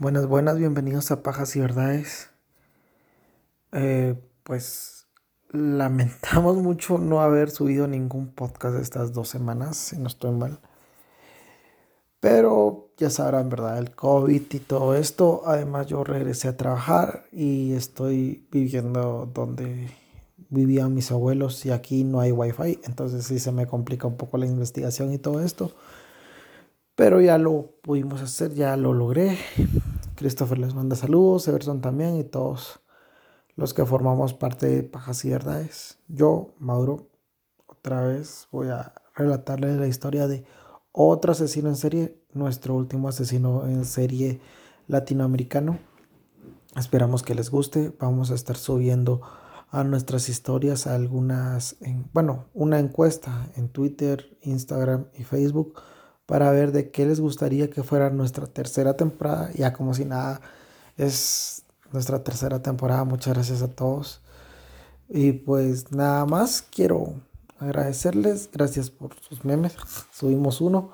Buenas, buenas, bienvenidos a Pajas y Verdades. Eh, pues lamentamos mucho no haber subido ningún podcast estas dos semanas, si no estoy mal. Pero ya sabrán, ¿verdad? El COVID y todo esto. Además, yo regresé a trabajar y estoy viviendo donde vivían mis abuelos y aquí no hay wifi. Entonces sí se me complica un poco la investigación y todo esto. Pero ya lo pudimos hacer, ya lo logré. Christopher les manda saludos, Everson también y todos los que formamos parte de Pajas y Verdades. Yo, Mauro, otra vez voy a relatarles la historia de otro asesino en serie, nuestro último asesino en serie latinoamericano. Esperamos que les guste. Vamos a estar subiendo a nuestras historias algunas, bueno, una encuesta en Twitter, Instagram y Facebook para ver de qué les gustaría que fuera nuestra tercera temporada. Ya como si nada, es nuestra tercera temporada. Muchas gracias a todos. Y pues nada más, quiero agradecerles. Gracias por sus memes. Subimos uno.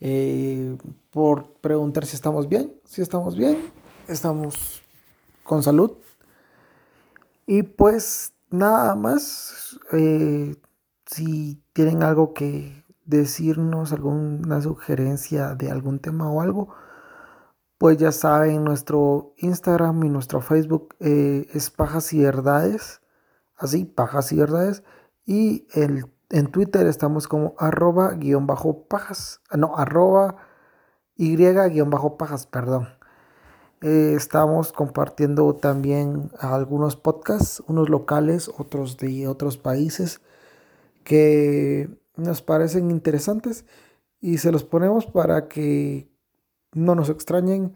Eh, por preguntar si estamos bien. Si estamos bien. Estamos con salud. Y pues nada más. Eh, si tienen algo que decirnos alguna sugerencia de algún tema o algo, pues ya saben, nuestro Instagram y nuestro Facebook eh, es Pajas y Verdades, así, Pajas y Verdades, y el, en Twitter estamos como arroba guion bajo pajas, ah, no, arroba y guion bajo pajas, perdón. Eh, estamos compartiendo también algunos podcasts, unos locales, otros de otros países, que nos parecen interesantes y se los ponemos para que no nos extrañen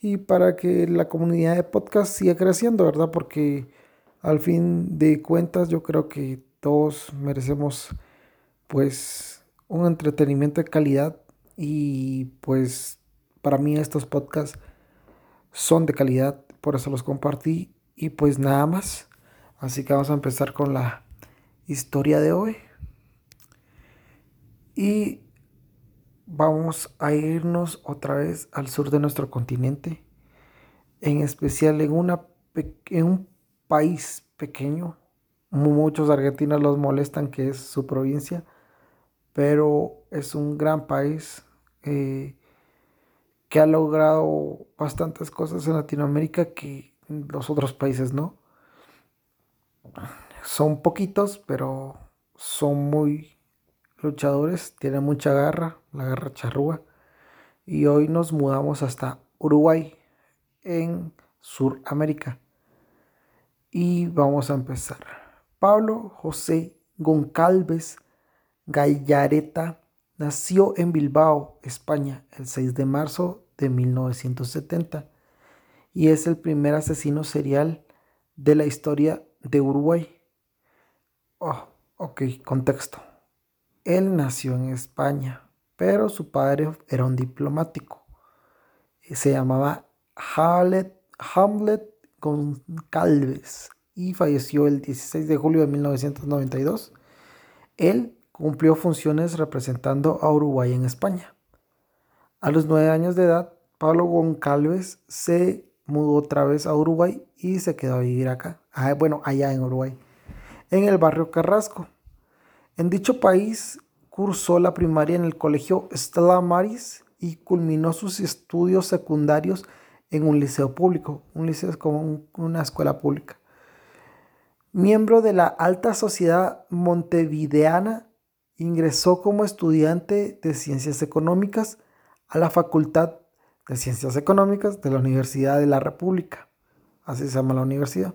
y para que la comunidad de podcast siga creciendo, ¿verdad? Porque al fin de cuentas yo creo que todos merecemos pues un entretenimiento de calidad y pues para mí estos podcasts son de calidad, por eso los compartí y pues nada más. Así que vamos a empezar con la historia de hoy. Y vamos a irnos otra vez al sur de nuestro continente, en especial en, una, en un país pequeño. Muchos argentinos los molestan que es su provincia, pero es un gran país eh, que ha logrado bastantes cosas en Latinoamérica que los otros países no. Son poquitos, pero son muy luchadores, tiene mucha garra, la garra charrúa. Y hoy nos mudamos hasta Uruguay, en Suramérica. Y vamos a empezar. Pablo José Goncalves Gallareta nació en Bilbao, España, el 6 de marzo de 1970 y es el primer asesino serial de la historia de Uruguay. Oh, ok, contexto. Él nació en España, pero su padre era un diplomático. Se llamaba Hamlet, Hamlet Goncalves y falleció el 16 de julio de 1992. Él cumplió funciones representando a Uruguay en España. A los nueve años de edad, Pablo Goncalves se mudó otra vez a Uruguay y se quedó a vivir acá, ah, bueno, allá en Uruguay, en el barrio Carrasco. En dicho país cursó la primaria en el colegio Stella Maris y culminó sus estudios secundarios en un liceo público. Un liceo es como una escuela pública. Miembro de la alta sociedad montevideana, ingresó como estudiante de ciencias económicas a la Facultad de Ciencias Económicas de la Universidad de la República. Así se llama la universidad.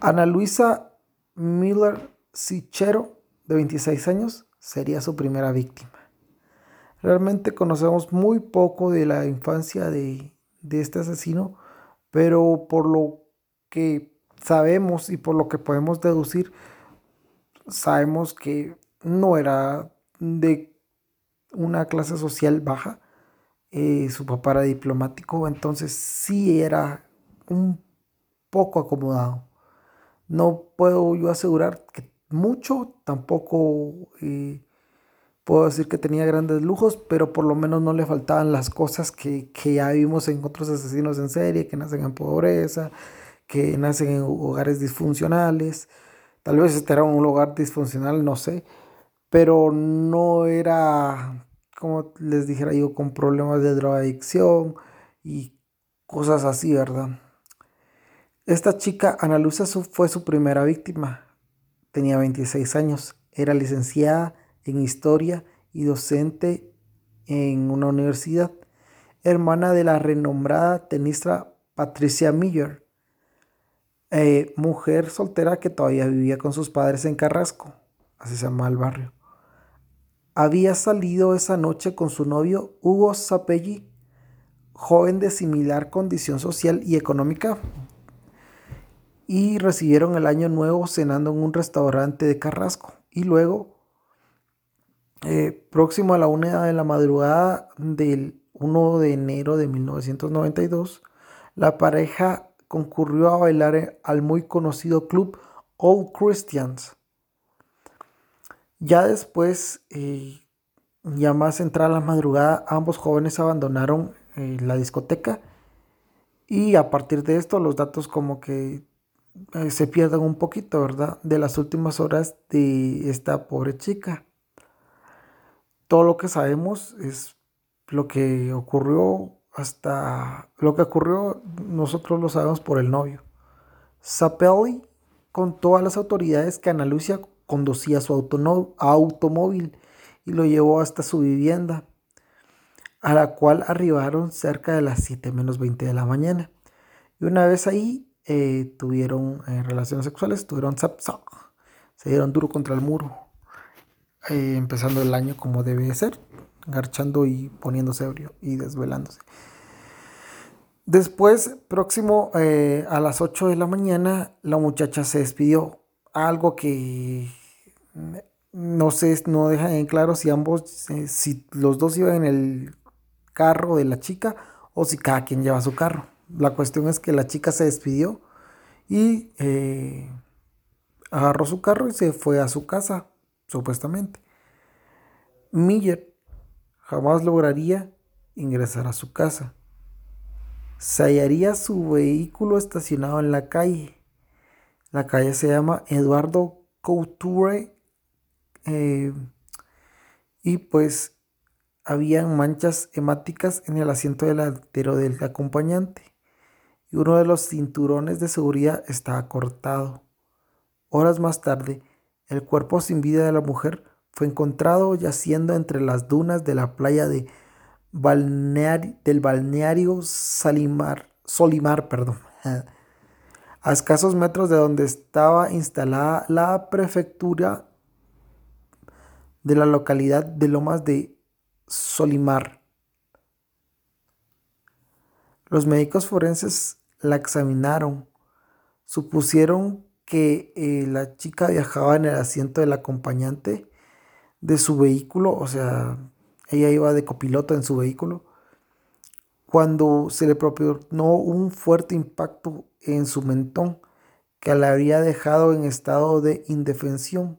Ana Luisa Miller Sichero de 26 años, sería su primera víctima. Realmente conocemos muy poco de la infancia de, este asesino, pero por lo que sabemos y por lo que podemos deducir, sabemos que no era de una clase social baja. Eh, su papá era diplomático, entonces sí era un poco acomodado. No puedo yo asegurar que mucho, tampoco eh, puedo decir que tenía grandes lujos, pero por lo menos no le faltaban las cosas que, que ya vimos en otros asesinos en serie, que nacen en pobreza, que nacen en hogares disfuncionales. Tal vez este era un hogar disfuncional, no sé, pero no era, como les dijera yo, con problemas de drogadicción y cosas así, ¿verdad? Esta chica, Ana fue su primera víctima. Tenía 26 años, era licenciada en historia y docente en una universidad, hermana de la renombrada tenista Patricia Miller, eh, mujer soltera que todavía vivía con sus padres en Carrasco, así se llama el barrio. Había salido esa noche con su novio Hugo Zapelli, joven de similar condición social y económica, y recibieron el año nuevo cenando en un restaurante de Carrasco. Y luego, eh, próximo a la una de la madrugada del 1 de enero de 1992, la pareja concurrió a bailar al muy conocido club All Christians. Ya después, eh, ya más entrada la madrugada, ambos jóvenes abandonaron eh, la discoteca y a partir de esto los datos como que se pierden un poquito, ¿verdad? De las últimas horas de esta pobre chica. Todo lo que sabemos es lo que ocurrió hasta lo que ocurrió nosotros lo sabemos por el novio. Sapelli contó a las autoridades que Ana Lucia conducía su automóvil y lo llevó hasta su vivienda, a la cual arribaron cerca de las 7 menos 20 de la mañana. Y una vez ahí eh, tuvieron eh, relaciones sexuales, tuvieron zap, se dieron duro contra el muro, eh, empezando el año como debe ser, garchando y poniéndose ebrio y desvelándose. Después, próximo a las 8 de la mañana, la muchacha se despidió. Algo que no sé, no deja en claro si ambos, si los dos iban en el carro de la chica o si cada quien lleva su carro. La cuestión es que la chica se despidió y eh, agarró su carro y se fue a su casa, supuestamente. Miller jamás lograría ingresar a su casa. Se hallaría su vehículo estacionado en la calle. La calle se llama Eduardo Couture eh, y pues habían manchas hemáticas en el asiento delantero del acompañante y uno de los cinturones de seguridad estaba cortado. Horas más tarde, el cuerpo sin vida de la mujer fue encontrado yaciendo entre las dunas de la playa de del balneario Salimar, Solimar, perdón, a escasos metros de donde estaba instalada la prefectura de la localidad de Lomas de Solimar. Los médicos forenses la examinaron. Supusieron que eh, la chica viajaba en el asiento del acompañante de su vehículo, o sea, ella iba de copiloto en su vehículo, cuando se le proporcionó un fuerte impacto en su mentón que la habría dejado en estado de indefensión,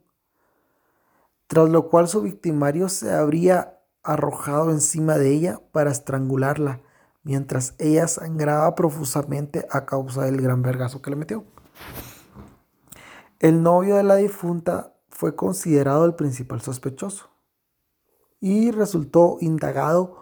tras lo cual su victimario se habría arrojado encima de ella para estrangularla mientras ella sangraba profusamente a causa del gran vergazo que le metió. El novio de la difunta fue considerado el principal sospechoso y resultó indagado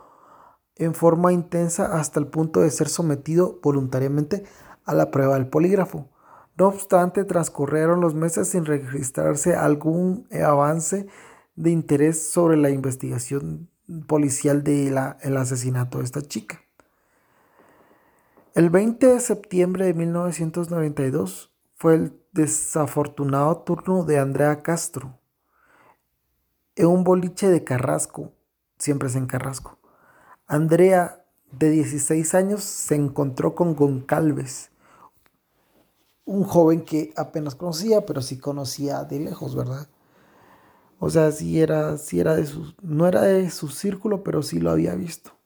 en forma intensa hasta el punto de ser sometido voluntariamente a la prueba del polígrafo. No obstante, transcurrieron los meses sin registrarse algún avance de interés sobre la investigación policial del asesinato de esta chica. El 20 de septiembre de 1992 fue el desafortunado turno de Andrea Castro en un boliche de Carrasco, siempre es en Carrasco. Andrea, de 16 años, se encontró con Goncalves, un joven que apenas conocía, pero sí conocía de lejos, ¿verdad? O sea, sí era, sí era de su, no era de su círculo, pero sí lo había visto.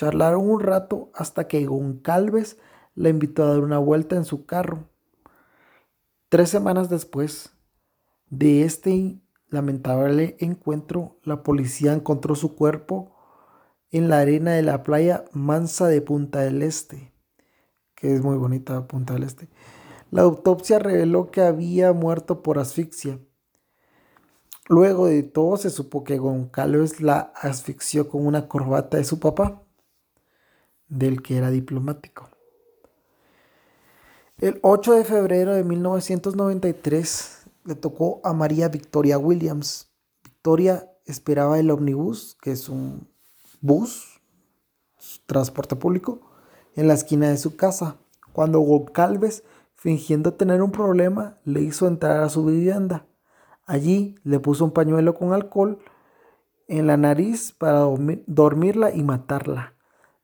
Charlaron un rato hasta que Goncalves la invitó a dar una vuelta en su carro. Tres semanas después de este lamentable encuentro, la policía encontró su cuerpo en la arena de la playa Mansa de Punta del Este, que es muy bonita Punta del Este. La autopsia reveló que había muerto por asfixia. Luego de todo se supo que Goncalves la asfixió con una corbata de su papá, del que era diplomático. El 8 de febrero de 1993 le tocó a María Victoria Williams. Victoria esperaba el ómnibus, que es un bus, transporte público, en la esquina de su casa, cuando Goncalves, fingiendo tener un problema, le hizo entrar a su vivienda. Allí le puso un pañuelo con alcohol en la nariz para dormirla y matarla.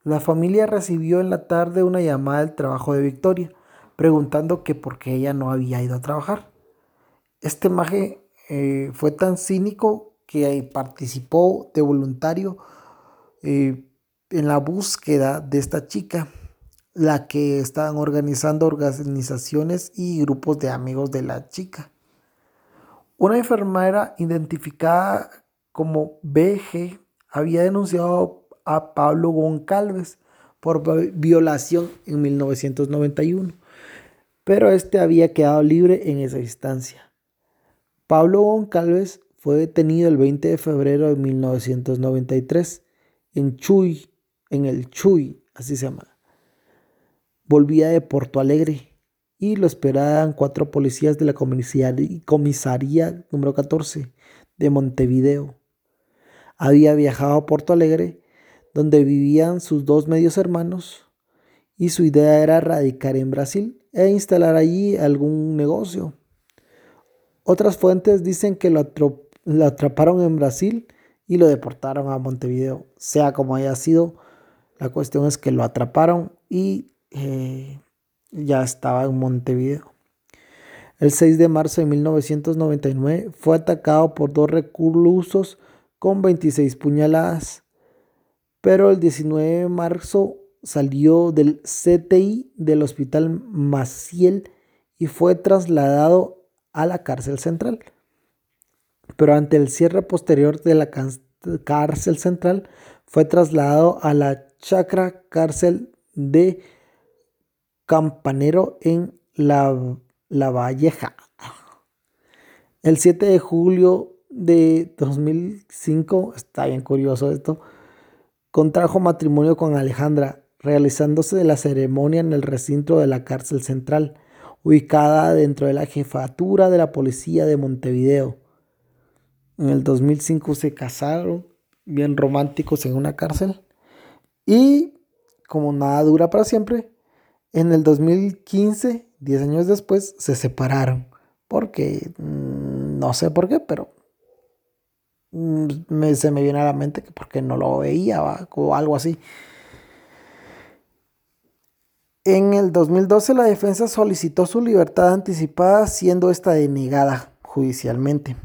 La familia recibió en la tarde una llamada del trabajo de Victoria, preguntando que por qué ella no había ido a trabajar. Este maje eh, fue tan cínico que participó de voluntario eh, en la búsqueda de esta chica, la que estaban organizando organizaciones y grupos de amigos de la chica. Una enfermera identificada como BG había denunciado a Pablo Goncalves por violación en 1991, pero este había quedado libre en esa instancia. Pablo Goncalves fue detenido el 20 de febrero de 1993 en Chuy, en el Chuy, así se llama. Volvía de Porto Alegre y lo esperaban cuatro policías de la comisaría, número 14 de Montevideo. Había viajado a Porto Alegre, donde vivían sus dos medios hermanos, y su idea era radicar en Brasil e instalar allí algún negocio. Otras fuentes dicen que lo, atraparon en Brasil y lo deportaron a Montevideo. Sea como haya sido, la cuestión es que lo atraparon y eh, ya estaba en Montevideo. El 6 de marzo de 1999 fue atacado por dos reclusos con 26 puñaladas, pero el 19 de marzo salió del CTI del Hospital Maciel y fue trasladado a la cárcel central. Pero ante el cierre posterior de la cárcel central, fue trasladado a la chacra cárcel de Campanero en La, Valleja. El 7 de julio de 2005, está bien curioso esto, contrajo matrimonio con Alejandra, realizándose la ceremonia en el recinto de la cárcel central, ubicada dentro de la jefatura de la policía de Montevideo. En el 2005 se casaron, bien románticos en una cárcel. Y como nada dura para siempre, en el 2015, 10 años después, se separaron. Porque mm, no sé por qué, pero me, se me viene a la mente que porque no lo veía o algo así. En el 2012 la defensa solicitó su libertad anticipada siendo esta denegada judicialmente.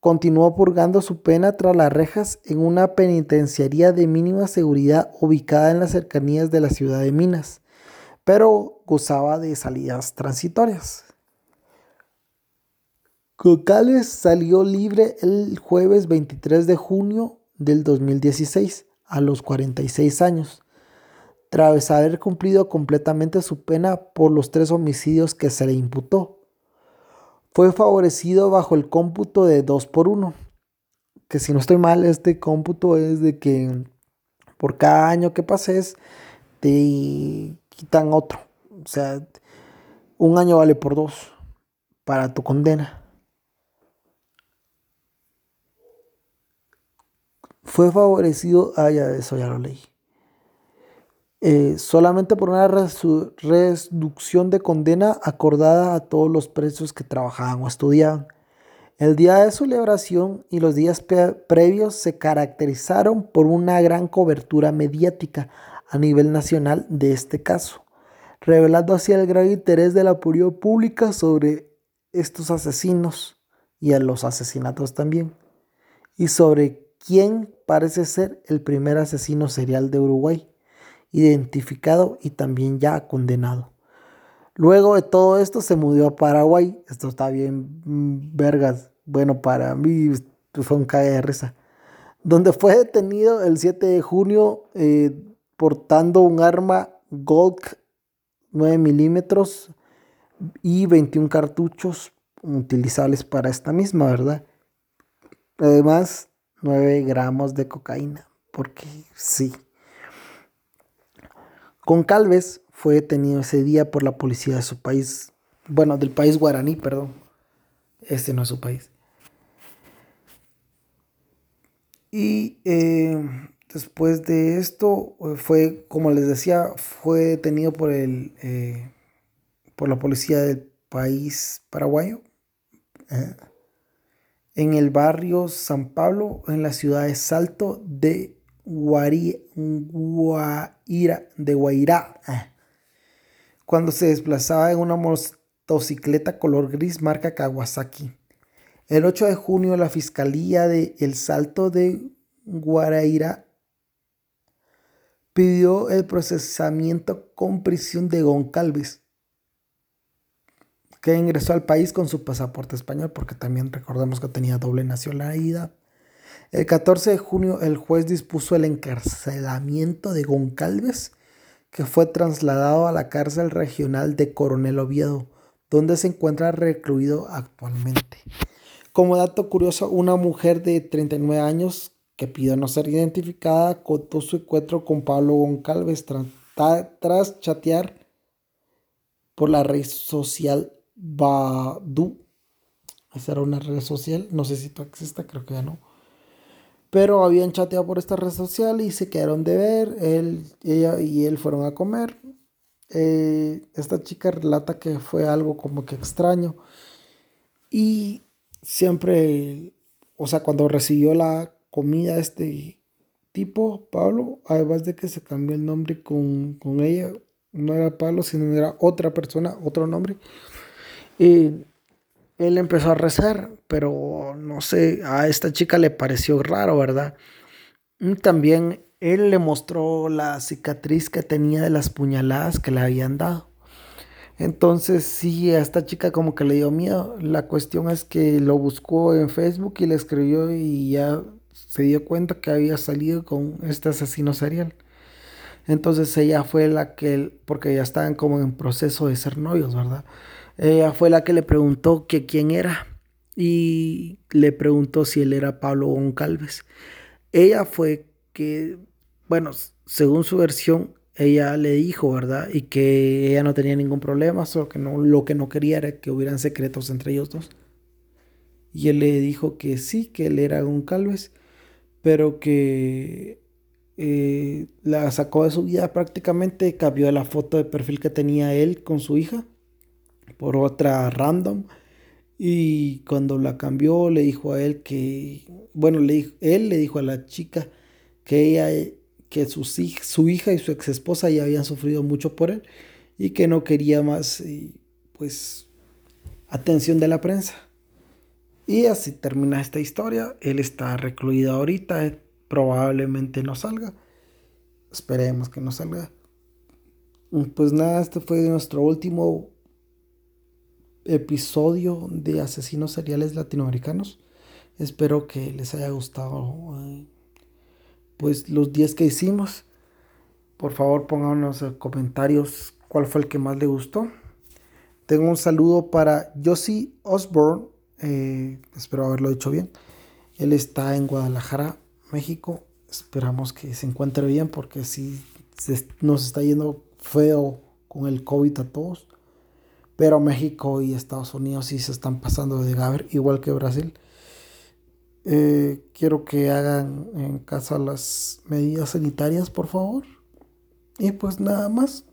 Continuó purgando su pena tras las rejas en una penitenciaría de mínima seguridad ubicada en las cercanías de la ciudad de Minas pero gozaba de salidas transitorias. Cocales salió libre el jueves 23 de junio del 2016 a los 46 años, tras haber cumplido completamente su pena por los tres homicidios que se le imputó. Fue favorecido bajo el cómputo de 2 por 1, que si no estoy mal, este cómputo es de que por cada año que pases te quitan otro. O sea, un año vale por dos para tu condena. Fue favorecido, ah, ya, eso ya lo leí. Eh, solamente por una reducción de condena acordada a todos los presos que trabajaban o estudiaban. El día de su celebración y los días previos se caracterizaron por una gran cobertura mediática a nivel nacional de este caso, revelando así el gran interés de la opinión pública sobre estos asesinos y a los asesinatos también, y sobre quién parece ser el primer asesino serial de Uruguay, identificado y también ya condenado. Luego de todo esto se mudó a Paraguay, esto está bien mm, vergas, bueno, para mí fue un cague de risa. Donde fue detenido el 7 de junio eh, portando un arma Golk 9 milímetros y 21 cartuchos utilizables para esta misma, ¿verdad? Además, 9 gramos de cocaína, porque sí. Con Calves fue detenido ese día por la policía de su país, bueno, del país guaraní, perdón. Este no es su país. Y eh, después de esto fue, como les decía, fue detenido por el eh, por la policía del país paraguayo. Eh, en el barrio San Pablo, en la ciudad de Salto de Guaira, de Guairá, eh, cuando se desplazaba en una motocicleta color gris marca Kawasaki. El 8 de junio, la Fiscalía de El Salto de Guaraira pidió el procesamiento con prisión de Goncalves que ingresó al país con su pasaporte español, porque también recordemos que tenía doble nacionalidad. El 14 de junio el juez dispuso el encarcelamiento de Goncalves, que fue trasladado a la cárcel regional de Coronel Oviedo, donde se encuentra recluido actualmente. Como dato curioso, una mujer de 39 años que pidió no ser identificada contó su encuentro con Pablo Goncalves tras, tras chatear por la red social Badu. Esa era una red social. No sé si tú existe, creo que ya no. Pero habían chateado por esta red social y se quedaron de ver. Él, ella y él fueron a comer. Eh, esta chica relata que fue algo como que extraño. Y siempre, o sea, cuando recibió la comida este tipo, Pablo, además de que se cambió el nombre con, con ella, no era Pablo, sino era otra persona, otro nombre. Y él empezó a rezar, pero no sé, a esta chica le pareció raro, ¿verdad? También él le mostró la cicatriz que tenía de las puñaladas que le habían dado. Entonces sí, a esta chica como que le dio miedo. La cuestión es que lo buscó en Facebook y le escribió y ya se dio cuenta que había salido con este asesino serial. Entonces ella fue la que, porque ya estaban como en proceso de ser novios, ¿verdad? Ella fue la que le preguntó que quién era y le preguntó si él era Pablo Goncalves. Ella fue que, bueno, según su versión, ella le dijo, ¿verdad? Y que ella no tenía ningún problema, solo que no, lo que no quería era que hubieran secretos entre ellos dos. Y él le dijo que sí, que él era Goncalves, pero que eh, la sacó de su vida prácticamente, cambió la foto de perfil que tenía él con su hija por otra random. Y cuando la cambió, le dijo a él que, bueno, le él le dijo a la chica que ella, que su, su hija y su ex esposa ya habían sufrido mucho por él y que no quería más, pues, atención de la prensa. Y así termina esta historia. Él está recluido ahorita, probablemente no salga. Esperemos que no salga. Pues nada, este fue nuestro último episodio de asesinos seriales latinoamericanos. Espero que les haya gustado eh, pues los 10 que hicimos. Por favor, pónganos en comentarios cuál fue el que más le gustó. Tengo un saludo para Josie Osborne. Eh, espero haberlo dicho bien. Él está en Guadalajara, México. Esperamos que se encuentre bien porque si nos está yendo feo con el COVID a todos. Pero México y Estados Unidos sí se están pasando de Gaber, igual que Brasil. Eh, quiero que hagan en casa las medidas sanitarias, por favor. Y pues nada más.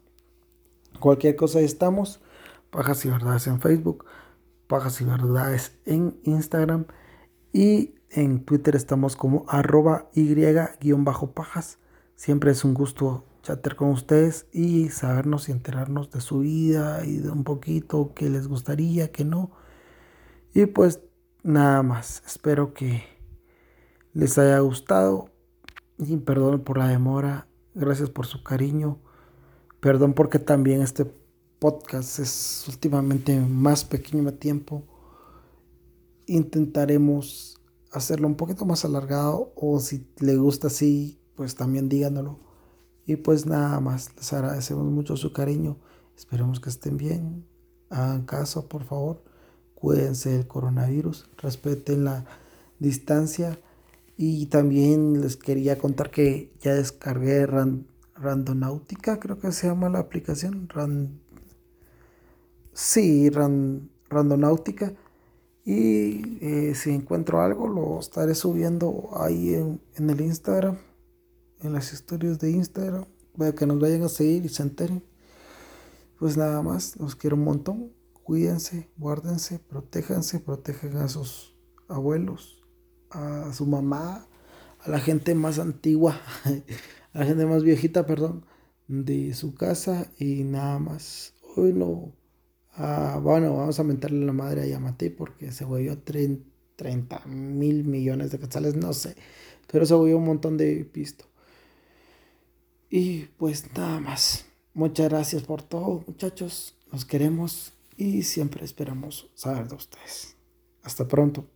Cualquier cosa estamos. Pajas y verdades en Facebook. Pajas y verdades en Instagram. Y en Twitter estamos como arroba y-pajas. Siempre es un gusto chatear con ustedes y sabernos y enterarnos de su vida y de un poquito que les gustaría, que no. Y pues nada más, espero que les haya gustado y perdón por la demora, gracias por su cariño, perdón porque también este podcast es últimamente más pequeño a tiempo. intentaremos hacerlo un poquito más alargado o si le gusta así, pues también díganoslo. Y pues nada más, les agradecemos mucho su cariño. Esperemos que estén bien. Hagan caso, por favor. Cuídense del coronavirus. Respeten la distancia. Y también les quería contar que ya descargué Randonáutica, creo que se llama la aplicación. Sí, Randonáutica. Y eh, si encuentro algo, lo estaré subiendo ahí en, en, el Instagram, en las historias de Instagram, para que nos vayan a seguir y se enteren. Pues nada más, los quiero un montón. Cuídense, guárdense, protéjanse, protejan a sus abuelos, a su mamá, a la gente más antigua, a la gente más viejita, perdón, de su casa y nada más. Hoy no Ah, bueno, vamos a mentarle la madre a Yamate porque se volvió 30 mil millones de quetzales, no sé. Pero se volvió un montón de pisto. Y pues nada más. Muchas gracias por todo, muchachos. Nos queremos y siempre esperamos saber de ustedes. Hasta pronto.